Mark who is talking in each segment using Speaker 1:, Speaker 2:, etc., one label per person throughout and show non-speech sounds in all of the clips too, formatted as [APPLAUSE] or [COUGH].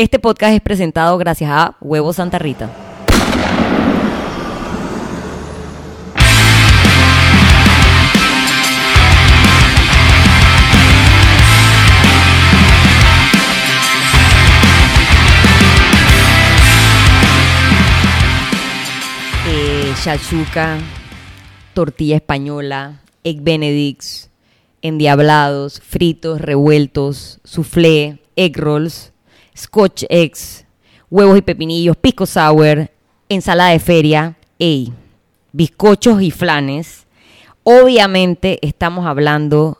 Speaker 1: Este podcast es presentado gracias a Huevo Santa Rita. Eh, shakshuka, tortilla española, egg benedicts, endiablados, fritos, revueltos, soufflé, egg rolls, scotch eggs, huevos y pepinillos, pisco sour, ensalada de feria, ey, bizcochos y flanes. Obviamente estamos hablando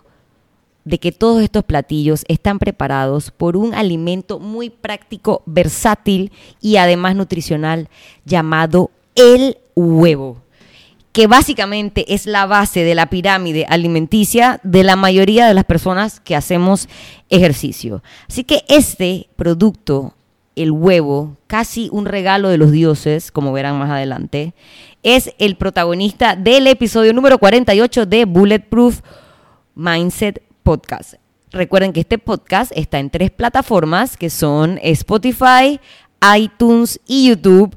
Speaker 1: de que todos estos platillos están preparados por un alimento muy práctico, versátil y además nutricional llamado el huevo que básicamente es la base de la pirámide alimenticia de la mayoría de las personas que hacemos ejercicio. Así que este producto, el huevo, casi un regalo de los dioses, como verán más adelante, es el protagonista del episodio número 48 de Bulletproof Mindset Podcast. Recuerden que este podcast está en tres plataformas que son Spotify, iTunes y YouTube.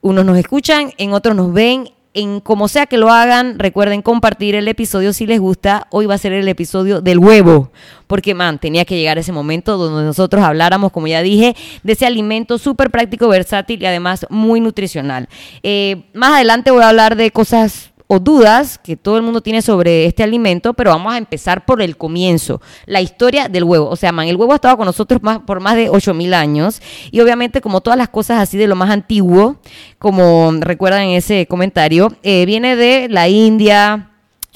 Speaker 1: Unos nos escuchan, en otros nos ven en como sea que lo hagan, recuerden compartir el episodio si les gusta. Hoy va a ser el episodio del huevo, porque man, tenía que llegar ese momento donde nosotros habláramos, como ya dije, de ese alimento súper práctico, versátil y además muy nutricional. Eh, más adelante voy a hablar de cosas o dudas que todo el mundo tiene sobre este alimento, pero vamos a empezar por el comienzo, la historia del huevo. O sea, man, el huevo ha estado con nosotros más, por más de 8000 años y obviamente como todas las cosas así de lo más antiguo, como recuerdan en ese comentario, eh, viene de la India,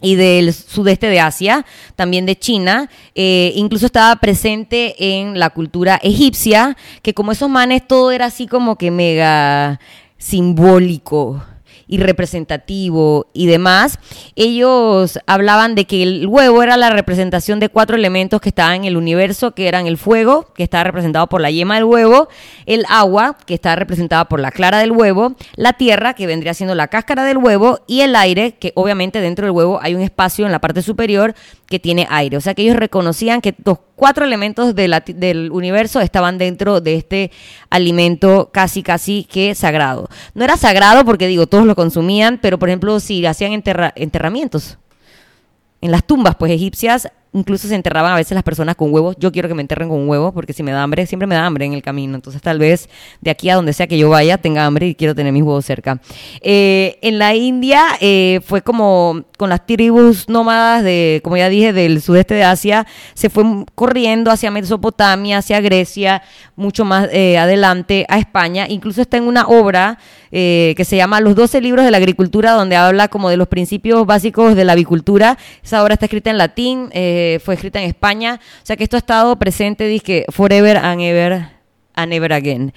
Speaker 1: y del sudeste de Asia, también de China. Eh, incluso estaba presente en la cultura egipcia, que como esos manes todo era así como que mega simbólico y representativo y demás, ellos hablaban de que el huevo era la representación de cuatro elementos que estaban en el universo, que eran el fuego, que estaba representado por la yema del huevo, el agua, que estaba representada por la clara del huevo, la tierra, que vendría siendo la cáscara del huevo, y el aire, que obviamente dentro del huevo hay un espacio en la parte superior que tiene aire. O sea que ellos reconocían que los cuatro elementos del universo estaban dentro de este alimento casi, casi que sagrado. No era sagrado porque digo, todos consumían, pero por ejemplo, si hacían enterramientos en las tumbas pues egipcias, incluso se enterraban a veces las personas con huevos. Yo quiero que me enterren con huevos porque si me da hambre, siempre me da hambre en el camino. Entonces tal vez de aquí a donde sea que yo vaya tenga hambre y quiero tener mis huevos cerca. Eh, en la India eh, fue como con las tribus nómadas de, como ya dije, del sudeste de Asia, se fue corriendo hacia Mesopotamia, hacia Grecia, mucho más eh, adelante a España. Incluso está en una obra que se llama Los 12 libros de la agricultura, donde habla como de los principios básicos de la avicultura. Esa obra está escrita en latín. Eh, fue escrita en España. O sea que esto ha estado presente, dice forever and ever and ever again.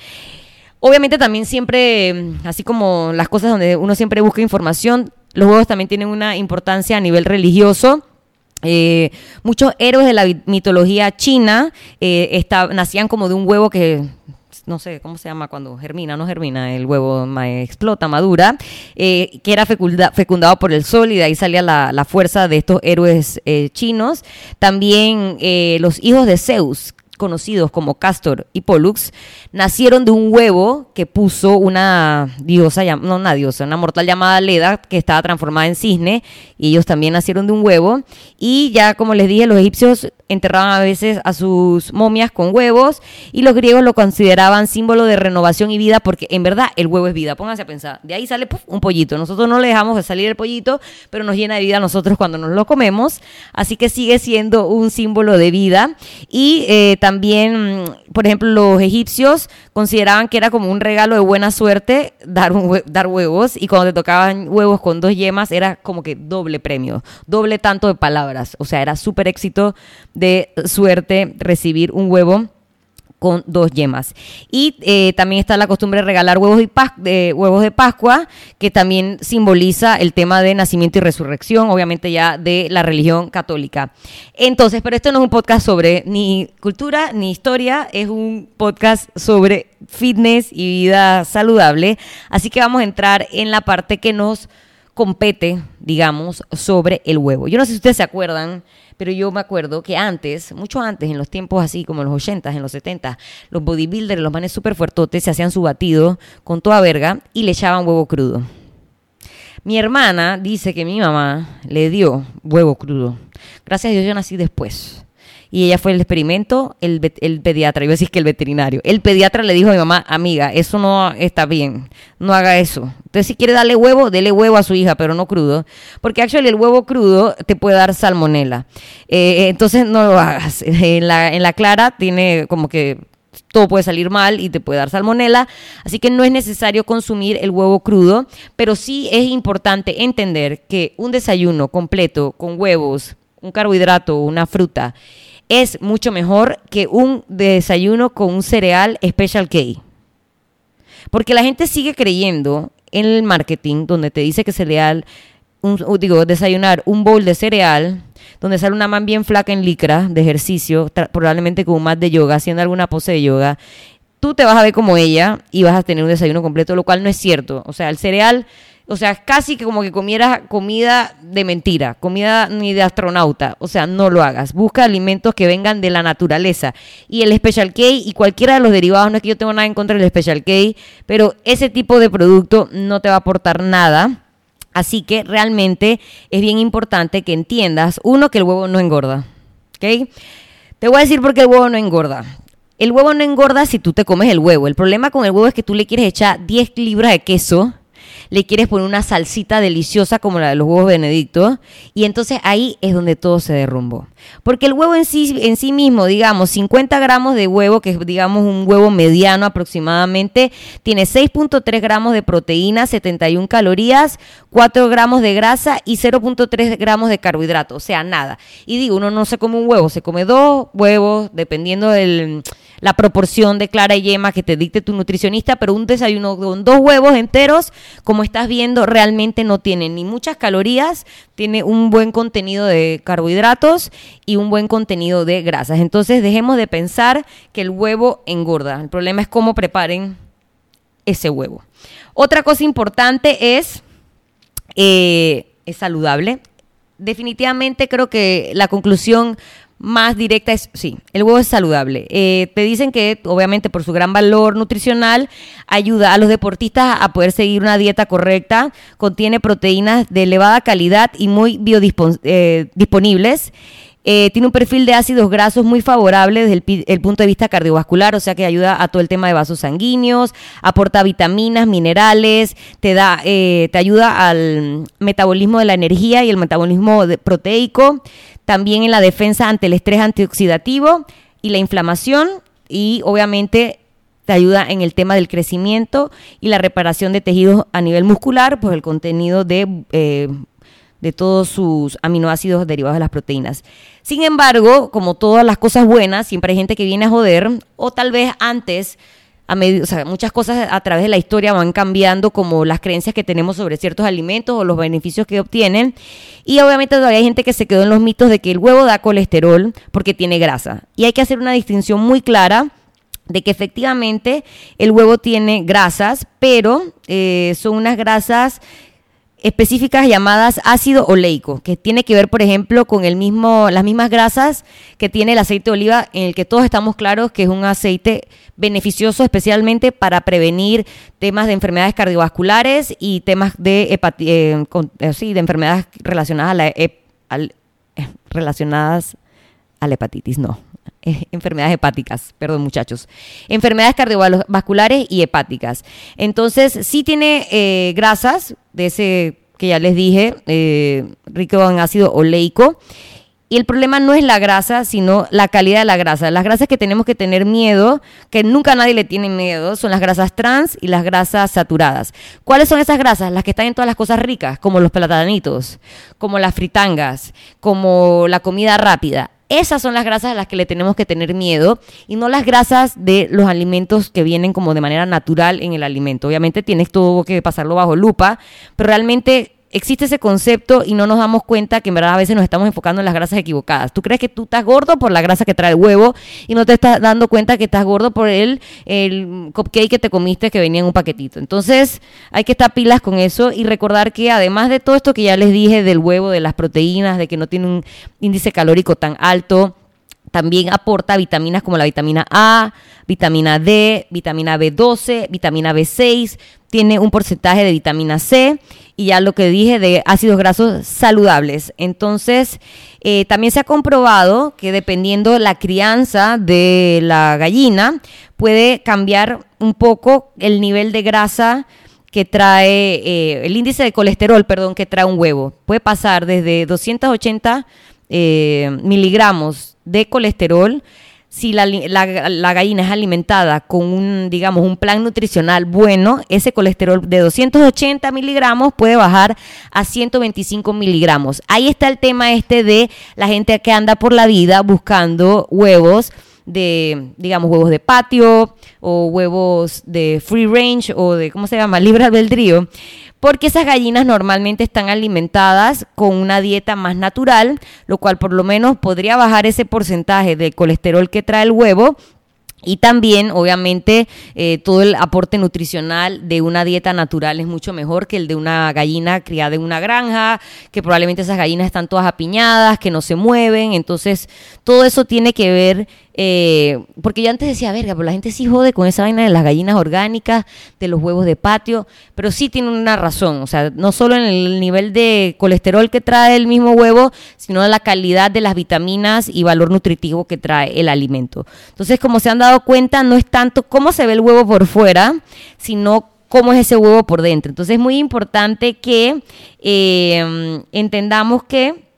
Speaker 1: Obviamente también siempre, así como las cosas donde uno siempre busca información, los huevos también tienen una importancia a nivel religioso. Eh, muchos héroes de la mitología china eh, nacían como de un huevo que no sé cómo se llama cuando germina, no germina, el huevo explota, madura, eh, que era fecundado por el sol y de ahí salía la, fuerza de estos héroes eh, chinos. También eh, los hijos de Zeus, conocidos como Castor y Pollux, nacieron de un huevo que puso una diosa, no una diosa, una mortal llamada Leda, que estaba transformada en cisne, y ellos también nacieron de un huevo. Y ya, como les dije, los egipcios enterraban a veces a sus momias con huevos, y los griegos lo consideraban símbolo de renovación y vida, porque en verdad el huevo es vida. Pónganse a pensar, de ahí sale un pollito. Nosotros no le dejamos de salir el pollito, pero nos llena de vida a nosotros cuando nos lo comemos, así que sigue siendo un símbolo de vida. Y eh, también, por ejemplo, los egipcios consideraban que era como un regalo de buena suerte dar, dar huevos y cuando te tocaban huevos con dos yemas era como que doble premio, doble tanto de palabras. O sea, era súper éxito de suerte recibir un huevo con dos yemas. Y eh, también está la costumbre de regalar huevos, de huevos de Pascua, que también simboliza el tema de nacimiento y resurrección, obviamente ya de la religión católica. Entonces, pero esto no es un podcast sobre ni cultura ni historia, es un podcast sobre fitness y vida saludable. Así que vamos a entrar en la parte que nos compete digamos, sobre el huevo. Yo no sé si ustedes se acuerdan, pero yo me acuerdo que antes, mucho antes, en los tiempos así como en los 80, en los 70, los bodybuilders, los manes súper fuertotes, se hacían su batido con toda verga y le echaban huevo crudo. Mi hermana dice que mi mamá le dio huevo crudo. Gracias a Dios yo nací después y ella fue el experimento, el, el pediatra, iba a decir que el veterinario. El pediatra le dijo a mi mamá, amiga, eso no está bien, no haga eso. Entonces, si quiere darle huevo, dele huevo a su hija, pero no crudo, porque actually el huevo crudo te puede dar salmonela. Eh, entonces, no lo hagas. [LAUGHS] En la, en la clara tiene como que todo puede salir mal y te puede dar salmonela, así que no es necesario consumir el huevo crudo, pero sí es importante entender que un desayuno completo con huevos, un carbohidrato, una fruta es mucho mejor que un desayuno con un cereal Special K. Porque la gente sigue creyendo en el marketing donde te dice que cereal, digo, desayunar un bowl de cereal, donde sale una man bien flaca en licra de ejercicio, probablemente con un de yoga, haciendo alguna pose de yoga, tú te vas a ver como ella y vas a tener un desayuno completo, lo cual no es cierto. O sea, el cereal o sea, casi que como que comieras comida de mentira, comida ni de astronauta. O sea, no lo hagas. Busca alimentos que vengan de la naturaleza. Y el Special K y cualquiera de los derivados, no es que yo tenga nada en contra del Special K, pero ese tipo de producto no te va a aportar nada. Así que realmente es bien importante que entiendas, uno, que el huevo no engorda. ¿Ok? Te voy a decir por qué el huevo no engorda. El huevo no engorda si tú te comes el huevo. El problema con el huevo es que tú le quieres echar 10 libras de queso le quieres poner una salsita deliciosa como la de los huevos benedictos y entonces ahí es donde todo se derrumbó. Porque el huevo en sí, en sí mismo, digamos, 50 gramos de huevo, que es digamos un huevo mediano aproximadamente, tiene 6.3 gramos de proteína, 71 calorías, 4 gramos de grasa y 0.3 gramos de carbohidrato, o sea, nada. Y digo, uno no se come un huevo, se come dos huevos, dependiendo de la proporción de clara y yema que te dicte tu nutricionista, pero un desayuno con dos huevos enteros, como estás viendo, realmente no tiene ni muchas calorías, tiene un buen contenido de carbohidratos y un buen contenido de grasas. Entonces dejemos de pensar que el huevo engorda. El problema es cómo preparen ese huevo. Otra cosa importante es, eh, es saludable. Definitivamente creo que la conclusión más directa es, sí, el huevo es saludable. Eh, te dicen que, obviamente, por su gran valor nutricional, ayuda a los deportistas a poder seguir una dieta correcta, contiene proteínas de elevada calidad y muy biodisponibles. Eh, eh, tiene un perfil de ácidos grasos muy favorable desde el, punto de vista cardiovascular, o sea que ayuda a todo el tema de vasos sanguíneos, aporta vitaminas, minerales, te da, te ayuda al metabolismo de la energía y el metabolismo proteico, también en la defensa ante el estrés antioxidativo y la inflamación y obviamente te ayuda en el tema del crecimiento y la reparación de tejidos a nivel muscular, pues el contenido de, eh, de todos sus aminoácidos derivados de las proteínas. Sin embargo, como todas las cosas buenas, siempre hay gente que viene a joder o tal vez antes o sea, muchas cosas a través de la historia van cambiando, como las creencias que tenemos sobre ciertos alimentos o los beneficios que obtienen. Y obviamente todavía hay gente que se quedó en los mitos de que el huevo da colesterol porque tiene grasa. Y hay que hacer una distinción muy clara de que efectivamente el huevo tiene grasas, pero eh, son unas grasas específicas llamadas ácido oleico, que tiene que ver, por ejemplo, con el mismo, las mismas grasas que tiene el aceite de oliva, en el que todos estamos claros que es un aceite beneficioso especialmente para prevenir temas de enfermedades cardiovasculares y temas de, eh, eh, de enfermedades relacionadas a la, al, eh, relacionadas a la hepatitis, no, enfermedades hepáticas, perdón muchachos, enfermedades cardiovasculares y hepáticas. Entonces, sí tiene grasas de ese que ya les dije, rico en ácido oleico y el problema no es la grasa, sino la calidad de la grasa. Las grasas que tenemos que tener miedo, que nunca nadie le tiene miedo, son las grasas trans y las grasas saturadas. ¿Cuáles son esas grasas? Las que están en todas las cosas ricas, como los platanitos, como las fritangas, como la comida rápida. Esas son las grasas a las que le tenemos que tener miedo y no las grasas de los alimentos que vienen como de manera natural en el alimento. Obviamente tienes todo que pasarlo bajo lupa, pero realmente existe ese concepto y no nos damos cuenta que en verdad a veces nos estamos enfocando en las grasas equivocadas. Tú crees que tú estás gordo por la grasa que trae el huevo y no te estás dando cuenta que estás gordo por el, el cupcake que te comiste que venía en un paquetito. Entonces hay que estar pilas con eso y recordar que además de todo esto que ya les dije del huevo, de las proteínas, de que no tiene un índice calórico tan alto, también aporta vitaminas como la vitamina A, vitamina D, vitamina B12, vitamina B6, tiene un porcentaje de vitamina C y ya lo que dije de ácidos grasos saludables. Entonces, eh, también se ha comprobado que dependiendo la crianza de la gallina, puede cambiar un poco el nivel de grasa que trae, eh, el índice de colesterol, perdón, que trae un huevo. Puede pasar desde 280 eh, miligramos de colesterol si la, gallina es alimentada con un, digamos, un plan nutricional bueno, ese colesterol de 280 miligramos puede bajar a 125 miligramos. Ahí está el tema este de la gente que anda por la vida buscando huevos de, digamos, huevos de patio o huevos de free range o de, ¿cómo se llama?, libre albedrío porque esas gallinas normalmente están alimentadas con una dieta más natural, lo cual por lo menos podría bajar ese porcentaje de colesterol que trae el huevo y también, obviamente, eh, todo el aporte nutricional de una dieta natural es mucho mejor que el de una gallina criada en una granja, que probablemente esas gallinas están todas apiñadas, que no se mueven. Entonces, todo eso tiene que ver eh, porque yo antes decía, verga, pero la gente sí jode con esa vaina de las gallinas orgánicas, de los huevos de patio, pero sí tiene una razón, o sea, no solo en el nivel de colesterol que trae el mismo huevo, sino en la calidad de las vitaminas y valor nutritivo que trae el alimento. Entonces, como se han dado cuenta, no es tanto cómo se ve el huevo por fuera, sino cómo es ese huevo por dentro. Entonces es muy importante que eh, entendamos que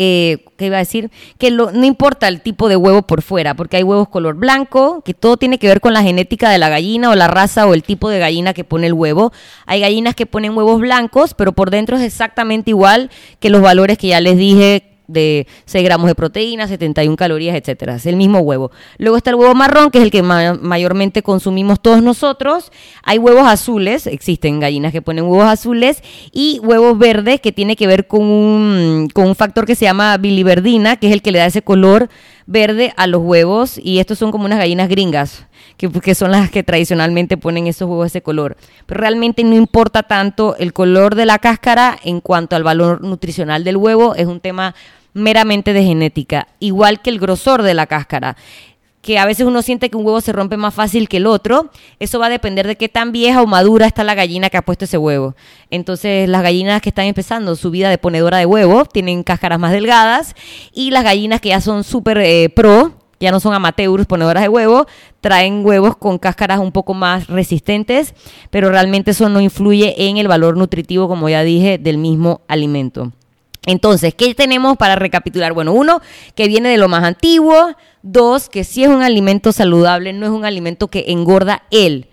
Speaker 1: eh, ¿qué iba a decir? Que no importa el tipo de huevo por fuera, porque hay huevos color blanco, que todo tiene que ver con la genética de la gallina o la raza o el tipo de gallina que pone el huevo. Hay gallinas que ponen huevos blancos, pero por dentro es exactamente igual que los valores que ya les dije de 6 gramos de proteína, 71 calorías, etcétera. Es el mismo huevo. Luego está el huevo marrón, que es el que mayormente consumimos todos nosotros. Hay huevos azules, existen gallinas que ponen huevos azules, y huevos verdes, que tiene que ver con un, factor que se llama biliverdina, que es el que le da ese color verde a los huevos. Y estos son como unas gallinas gringas, que, que son las que tradicionalmente ponen esos huevos de ese color. Pero realmente no importa tanto el color de la cáscara en cuanto al valor nutricional del huevo. Es un tema meramente de genética, igual que el grosor de la cáscara que a veces uno siente que un huevo se rompe más fácil que el otro, eso va a depender de qué tan vieja o madura está la gallina que ha puesto ese huevo. Entonces, las gallinas que están empezando su vida de ponedora de huevo tienen cáscaras más delgadas y las gallinas que ya son súper eh, pro, ya no son amateurs ponedoras de huevo, traen huevos con cáscaras un poco más resistentes, pero realmente eso no influye en el valor nutritivo, como ya dije, del mismo alimento. Entonces, ¿qué tenemos para recapitular? Bueno, uno, que viene de lo más antiguo. Dos, que si es un alimento saludable, no es un alimento que engorda él.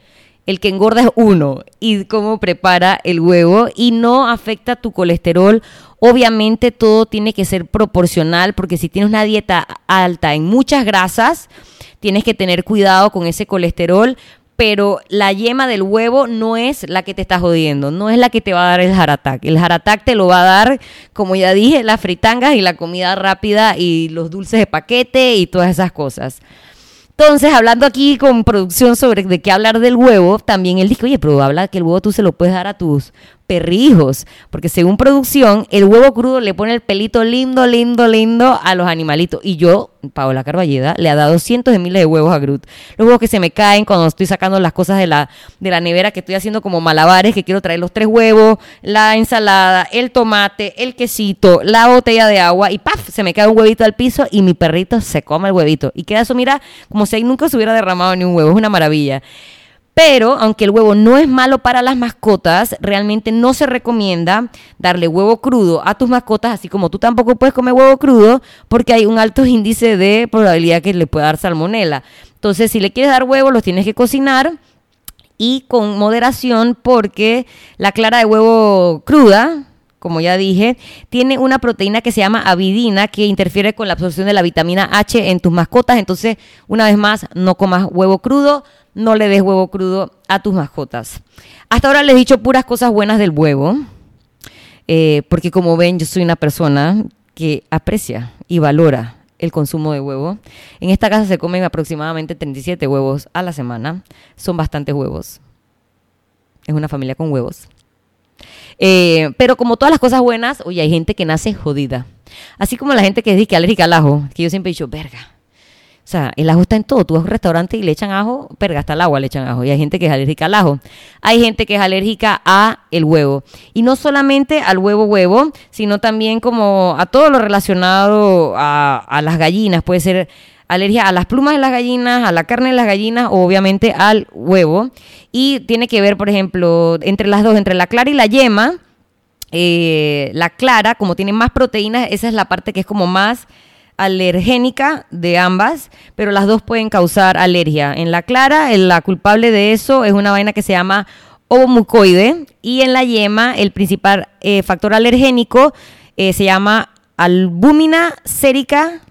Speaker 1: El que engorda es uno. Y cómo prepara el huevo. Y no afecta tu colesterol. Obviamente todo tiene que ser proporcional porque si tienes una dieta alta en muchas grasas, tienes que tener cuidado con ese colesterol pero la yema del huevo no es la que te está jodiendo, no es la que te va a dar el jaratac. El jaratac te lo va a dar, como ya dije, las fritangas y la comida rápida y los dulces de paquete y todas esas cosas. Entonces, hablando aquí con producción sobre de qué hablar del huevo, también él dijo, oye, pero habla que el huevo tú se lo puedes dar a tus perrijos, porque según producción, el huevo crudo le pone el pelito lindo, lindo, lindo a los animalitos. Y yo, Paola Carballeda, le ha dado cientos de miles de huevos a Groot. Los huevos que se me caen cuando estoy sacando las cosas de la, de la nevera, que estoy haciendo como malabares, que quiero traer los tres huevos, la ensalada, el tomate, el quesito, la botella de agua, y ¡paf! Se me cae un huevito al piso y mi perrito se come el huevito. Y queda eso, mira, como si ahí nunca se hubiera derramado ni un huevo. Es una maravilla. Pero aunque el huevo no es malo para las mascotas, realmente no se recomienda darle huevo crudo a tus mascotas, así como tú tampoco puedes comer huevo crudo, porque hay un alto [LAUGHS] índice de probabilidad que le pueda dar salmonela. Entonces, si le quieres dar huevo, los tienes que cocinar y con moderación, porque la clara de huevo cruda, como ya dije, tiene una proteína que se llama avidina que interfiere con la absorción de la vitamina H en tus mascotas. Entonces, una vez más, no comas huevo crudo, no le des huevo crudo a tus mascotas. Hasta ahora les he dicho puras cosas buenas del huevo. Eh, porque como ven, yo soy una persona que aprecia y valora el consumo de huevo. En esta casa se comen aproximadamente 37 huevos a la semana. Son bastantes huevos. Es una familia con huevos. Eh, pero como todas las cosas buenas, oye, hay gente que nace jodida. Así como la gente que es alérgica al ajo, que yo siempre he dicho, verga, o sea, el ajo está en todo. Tú vas a un restaurante y le echan ajo, perga, hasta el agua le echan ajo. Y hay gente que es alérgica al ajo. Hay gente que es alérgica a el huevo. Y no solamente al huevo huevo, sino también como a todo lo relacionado a las gallinas. Puede ser alergia a las plumas de las gallinas, a la carne de las gallinas o obviamente al huevo. Y tiene que ver, por ejemplo, entre las dos, entre la clara y la yema. Eh, la clara, como tiene más proteínas, esa es la parte que es como más alergénica de ambas, pero las dos pueden causar alergia. En la clara, la culpable de eso es una vaina que se llama ovomucoide y en la yema el principal eh, factor alergénico eh, se llama albúmina sérica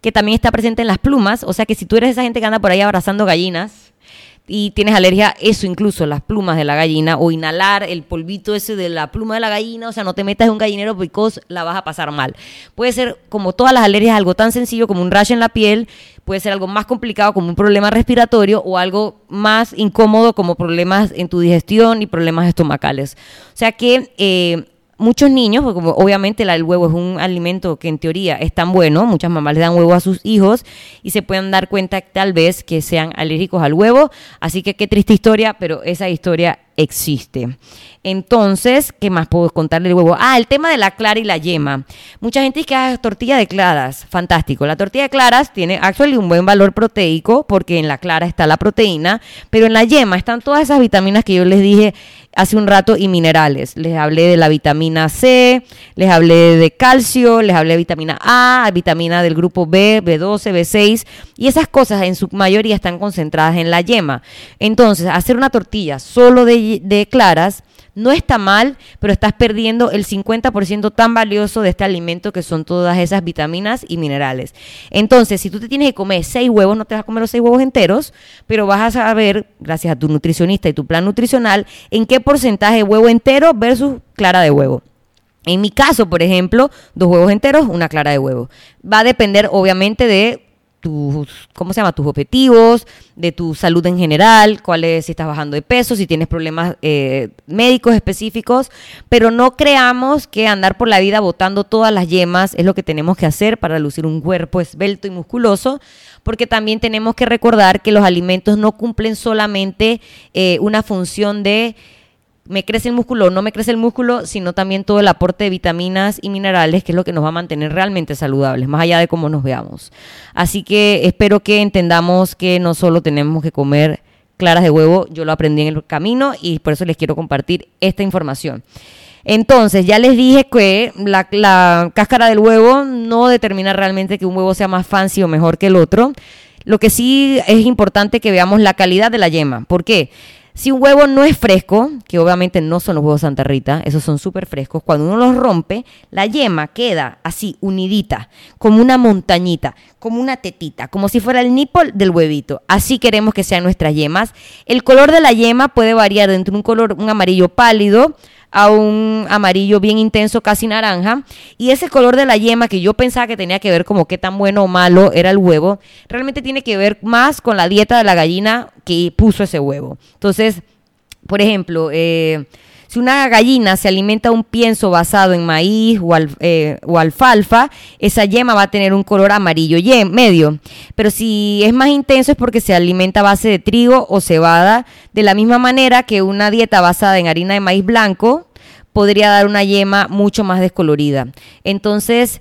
Speaker 1: que también está presente en las plumas, o sea que si tú eres esa gente que anda por ahí abrazando gallinas, y tienes alergia eso incluso, las plumas de la gallina o inhalar el polvito ese de la pluma de la gallina, o sea, no te metas en un gallinero porque la vas a pasar mal. Puede ser como todas las alergias algo tan sencillo como un rash en la piel, puede ser algo más complicado como un problema respiratorio o algo más incómodo como problemas en tu digestión y problemas estomacales. O sea que eh, muchos niños, porque como obviamente el huevo es un alimento que en teoría es tan bueno, muchas mamás le dan huevo a sus hijos y se pueden dar cuenta tal vez que sean alérgicos al huevo. Así que qué triste historia, pero esa historia existe. Entonces, ¿qué más puedo contarle del huevo? Ah, el tema de la clara y la yema. Mucha gente dice que haga tortilla de claras. Fantástico. La tortilla de claras tiene actually un buen valor proteico porque en la clara está la proteína, pero en la yema están todas esas vitaminas que yo les dije hace un rato y minerales. Les hablé de la vitamina C, les hablé de calcio, les hablé de vitamina A, vitamina del grupo B, B12, B6 y esas cosas en su mayoría están concentradas en la yema. Entonces, hacer una tortilla solo de, de claras no está mal, pero estás perdiendo el 50% tan valioso de este alimento que son todas esas vitaminas y minerales. Entonces, si tú te tienes que comer seis huevos, no te vas a comer los seis huevos enteros, pero vas a saber, gracias a tu nutricionista y tu plan nutricional, en qué porcentaje huevo entero versus clara de huevo. En mi caso, por ejemplo, dos huevos enteros, una clara de huevo. Va a depender, obviamente, de tus, ¿cómo se llama? Tus objetivos, de tu salud en general, cuál es, si estás bajando de peso, si tienes problemas eh, médicos específicos, pero no creamos que andar por la vida botando todas las yemas es lo que tenemos que hacer para lucir un cuerpo esbelto y musculoso, porque también tenemos que recordar que los alimentos no cumplen solamente eh, una función de me crece el músculo o no me crece el músculo, sino también todo el aporte de vitaminas y minerales, que es lo que nos va a mantener realmente saludables, más allá de cómo nos veamos. Así que espero que entendamos que no solo tenemos que comer claras de huevo, yo lo aprendí en el camino y por eso les quiero compartir esta información. Entonces, ya les dije que la, la cáscara del huevo no determina realmente que un huevo sea más fancy o mejor que el otro. Lo que sí es importante que veamos la calidad de la yema. ¿Por qué? Si un huevo no es fresco, que obviamente no son los huevos Santa Rita, esos son súper frescos, cuando uno los rompe, la yema queda así, unidita, como una montañita, como una tetita, como si fuera el nipple del huevito. Así queremos que sean nuestras yemas. El color de la yema puede variar entre un color, un amarillo pálido, a un amarillo bien intenso, casi naranja. Y ese color de la yema que yo pensaba que tenía que ver como qué tan bueno o malo era el huevo, realmente tiene que ver más con la dieta de la gallina que puso ese huevo. Entonces, por ejemplo, eh, si una gallina se alimenta un pienso basado en maíz o, eh, o, alfalfa, esa yema va a tener un color amarillo medio. Pero si es más intenso es porque se alimenta a base de trigo o cebada, de la misma manera que una dieta basada en harina de maíz blanco podría dar una yema mucho más descolorida. Entonces,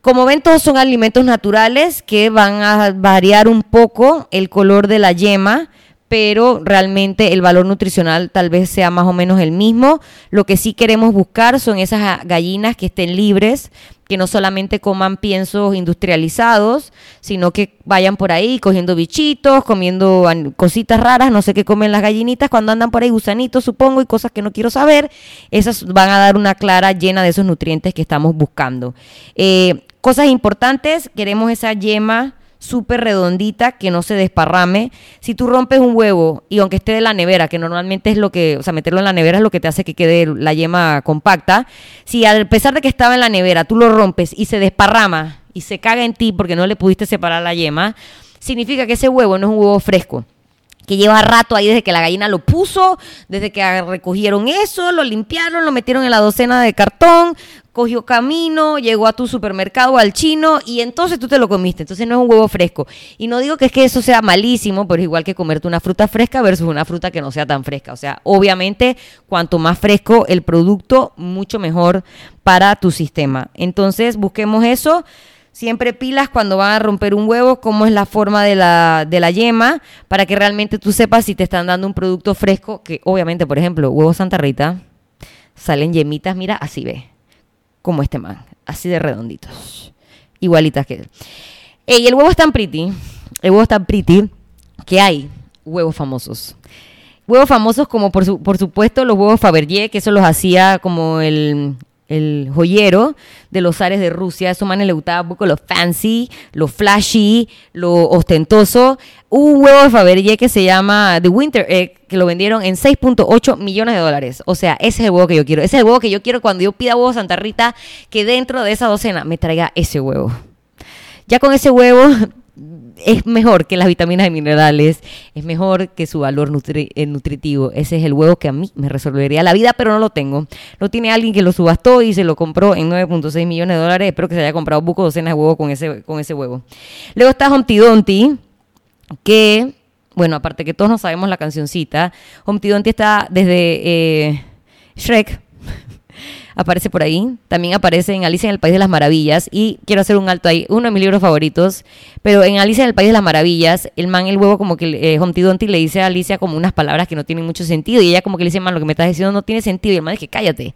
Speaker 1: como ven, todos son alimentos naturales que van a variar un poco el color de la yema pero realmente el valor nutricional tal vez sea más o menos el mismo. Lo que sí queremos buscar son esas gallinas que estén libres, que no solamente coman piensos industrializados, sino que vayan por ahí cogiendo bichitos, comiendo cositas raras, no sé qué comen las gallinitas cuando andan por ahí, gusanitos supongo, y cosas que no quiero saber. Esas van a dar una clara llena de esos nutrientes que estamos buscando. Eh, cosas importantes, queremos esa yema súper redondita, que no se desparrame. Si tú rompes un huevo y aunque esté de la nevera, que normalmente es lo que, o sea, meterlo en la nevera es lo que te hace que quede la yema compacta, si a pesar de que estaba en la nevera, tú lo rompes y se desparrama y se caga en ti porque no le pudiste separar la yema, significa que ese huevo no es un huevo fresco que lleva rato ahí desde que la gallina lo puso, desde que recogieron eso, lo limpiaron, lo metieron en la docena de cartón, cogió camino, llegó a tu supermercado, al chino, y entonces tú te lo comiste. Entonces no es un huevo fresco. Y no digo que es que eso sea malísimo, pero es igual que comerte una fruta fresca versus una fruta que no sea tan fresca. O sea, obviamente, cuanto más fresco el producto, mucho mejor para tu sistema. Entonces, busquemos eso. Siempre pilas cuando van a romper un huevo, cómo es la forma de la, de la yema, para que realmente tú sepas si te están dando un producto fresco, que obviamente, por ejemplo, huevo Santa Rita, salen yemitas, mira, así ve, como este man, así de redonditos, igualitas que él. Y el huevo es tan pretty, el huevo es tan pretty, que hay huevos famosos. Huevos famosos como por, por supuesto los huevos Fabergé, que eso los hacía como el, el joyero de los ares de Rusia. A esos manes le gustaba poco lo fancy, lo flashy, lo ostentoso. Un huevo de Fabergé que se llama The Winter Egg, que lo vendieron en 6.8 millones de dólares. O sea, ese es el huevo que yo quiero. Ese es el huevo que yo quiero cuando yo pida huevo Santa Rita, que dentro de esa docena me traiga ese huevo. Ya con ese huevo es mejor que las vitaminas y minerales, es mejor que su valor eh, nutritivo. Ese es el huevo que a mí me resolvería la vida, pero no lo tengo. Lo tiene alguien que lo subastó y se lo compró en 9.6 millones de dólares. Espero que se haya comprado buco docenas de huevos con ese, con ese huevo. Luego está Humpty Dumpty, que, bueno, aparte que todos no sabemos la cancioncita, Humpty Dumpty está desde eh, Shrek aparece por ahí. También aparece en Alicia en el País de las Maravillas. Y quiero hacer un alto ahí, uno de mis libros favoritos. Pero en Alicia en el País de las Maravillas, el man, el huevo, como que eh, Humpty le dice a Alicia como unas palabras que no tienen mucho sentido. Y ella como que le dice, man, lo que me estás diciendo no tiene sentido. Y el man dice, cállate.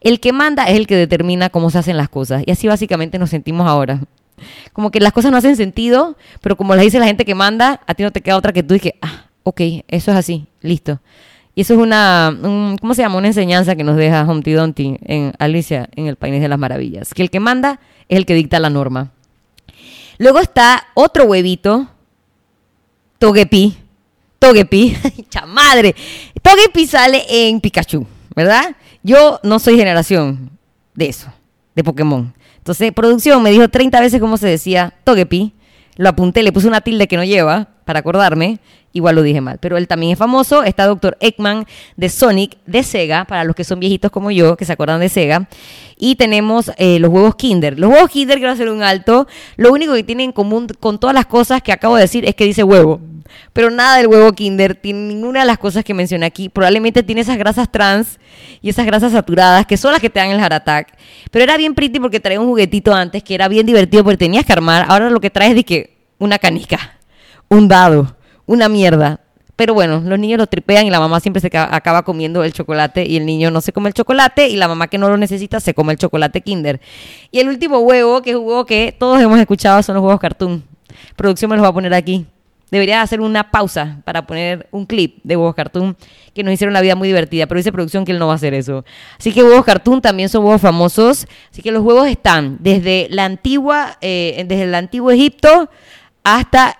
Speaker 1: El que manda es el que determina cómo se hacen las cosas. Y así básicamente nos sentimos ahora. Como que las cosas no hacen sentido, pero como las dice la gente que manda, a ti no te queda otra que tú y que, ah, ok, eso es así, listo. Y eso es una, ¿cómo se llama? Una enseñanza que nos deja Humpty Dumpty en Alicia en el País de las Maravillas. Que el que manda es el que dicta la norma. Luego está otro huevito, Togepi. Togepi, [LAUGHS] chamadre. Togepi sale en Pikachu, ¿verdad? Yo no soy generación de eso, de Pokémon. Entonces, producción me dijo 30 veces cómo se decía Togepi. Lo apunté, le puse una tilde que no lleva para acordarme igual lo dije mal. Pero él también es famoso. Está Dr. Eggman de Sonic, de Sega, para los que son viejitos como yo, que se acuerdan de Sega. Y tenemos eh, los huevos Kinder. Los huevos Kinder, quiero hacer un alto. Lo único que tienen en común con todas las cosas que acabo de decir es que dice huevo. Pero nada del huevo Kinder, tiene ninguna de las cosas que mencioné aquí. Probablemente tiene esas grasas trans y esas grasas saturadas que son las que te dan el heart attack. Pero era bien pretty porque traía un juguetito antes que era bien divertido porque tenías que armar. Ahora lo que traes es de que una canica, un dado una mierda. Pero bueno, los niños lo tripean y la mamá siempre se acaba comiendo el chocolate y el niño no se come el chocolate y la mamá que no lo necesita se come el chocolate Kinder. Y el último huevo, que es que todos hemos escuchado, son los huevos cartoon. Producción me los va a poner aquí. Debería hacer una pausa para poner un clip de huevos cartoon que nos hicieron la vida muy divertida, pero dice producción que él no va a hacer eso. Así que huevos cartoon también son huevos famosos. Así que los huevos están desde la antigua, eh, desde el antiguo Egipto hasta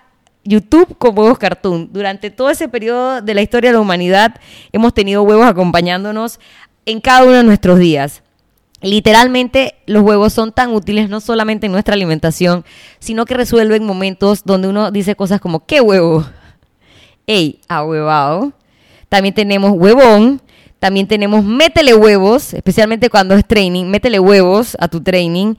Speaker 1: YouTube con huevos cartoon. Durante todo ese periodo de la historia de la humanidad hemos tenido huevos acompañándonos en cada uno de nuestros días. Literalmente los huevos son tan útiles no solamente en nuestra alimentación, sino que resuelven momentos donde uno dice cosas como ¿qué huevo? ¡Ey, ahuevado! También tenemos huevón, también tenemos métele huevos, especialmente cuando es training, métele huevos a tu training.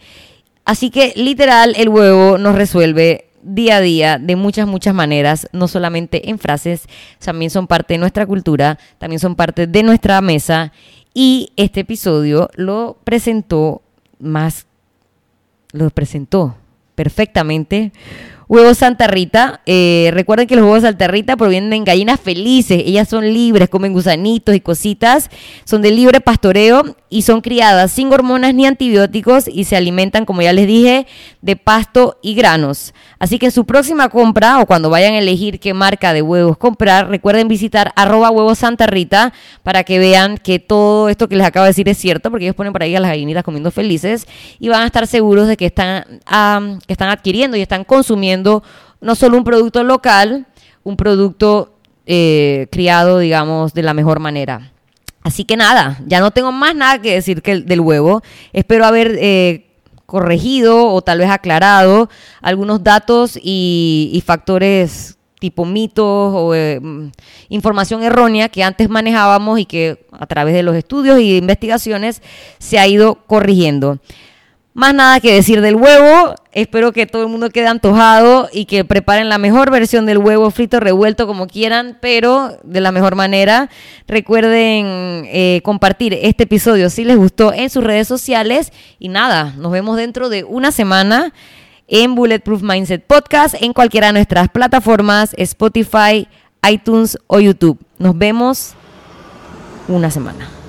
Speaker 1: Así que literal el huevo nos resuelve día a día de muchas, muchas maneras, no solamente en frases, también son parte de nuestra cultura, también son parte de nuestra mesa. Y este episodio lo presentó más, lo presentó perfectamente Huevos Santa Rita. Eh, recuerden que los huevos Santa Rita provienen de gallinas felices. Ellas son libres, comen gusanitos y cositas. Son de libre pastoreo y son criadas sin hormonas ni antibióticos y se alimentan, como ya les dije, de pasto y granos. Así que en su próxima compra o cuando vayan a elegir qué marca de huevos comprar, recuerden visitar arroba huevos Santa Rita para que vean que todo esto que les acabo de decir es cierto, porque ellos ponen por ahí a las gallinitas comiendo felices y van a estar seguros de que están, que están adquiriendo y están consumiendo no solo un producto local, un producto eh, criado, digamos, de la mejor manera. Así que nada, ya no tengo más nada que decir que el, del huevo. Espero haber eh, corregido o tal vez aclarado algunos datos y, factores tipo mitos o eh, mm, información errónea que antes manejábamos y que a través de los estudios y de investigaciones se ha ido corrigiendo. Más nada que decir del huevo. Espero que todo el mundo quede antojado y que preparen la mejor versión del huevo frito revuelto como quieran, pero de la mejor manera. Recuerden eh, compartir este episodio si les gustó en sus redes sociales. Y nada, nos vemos dentro de una semana en Bulletproof Mindset Podcast, en cualquiera de nuestras plataformas, Spotify, iTunes o YouTube. Nos vemos una semana.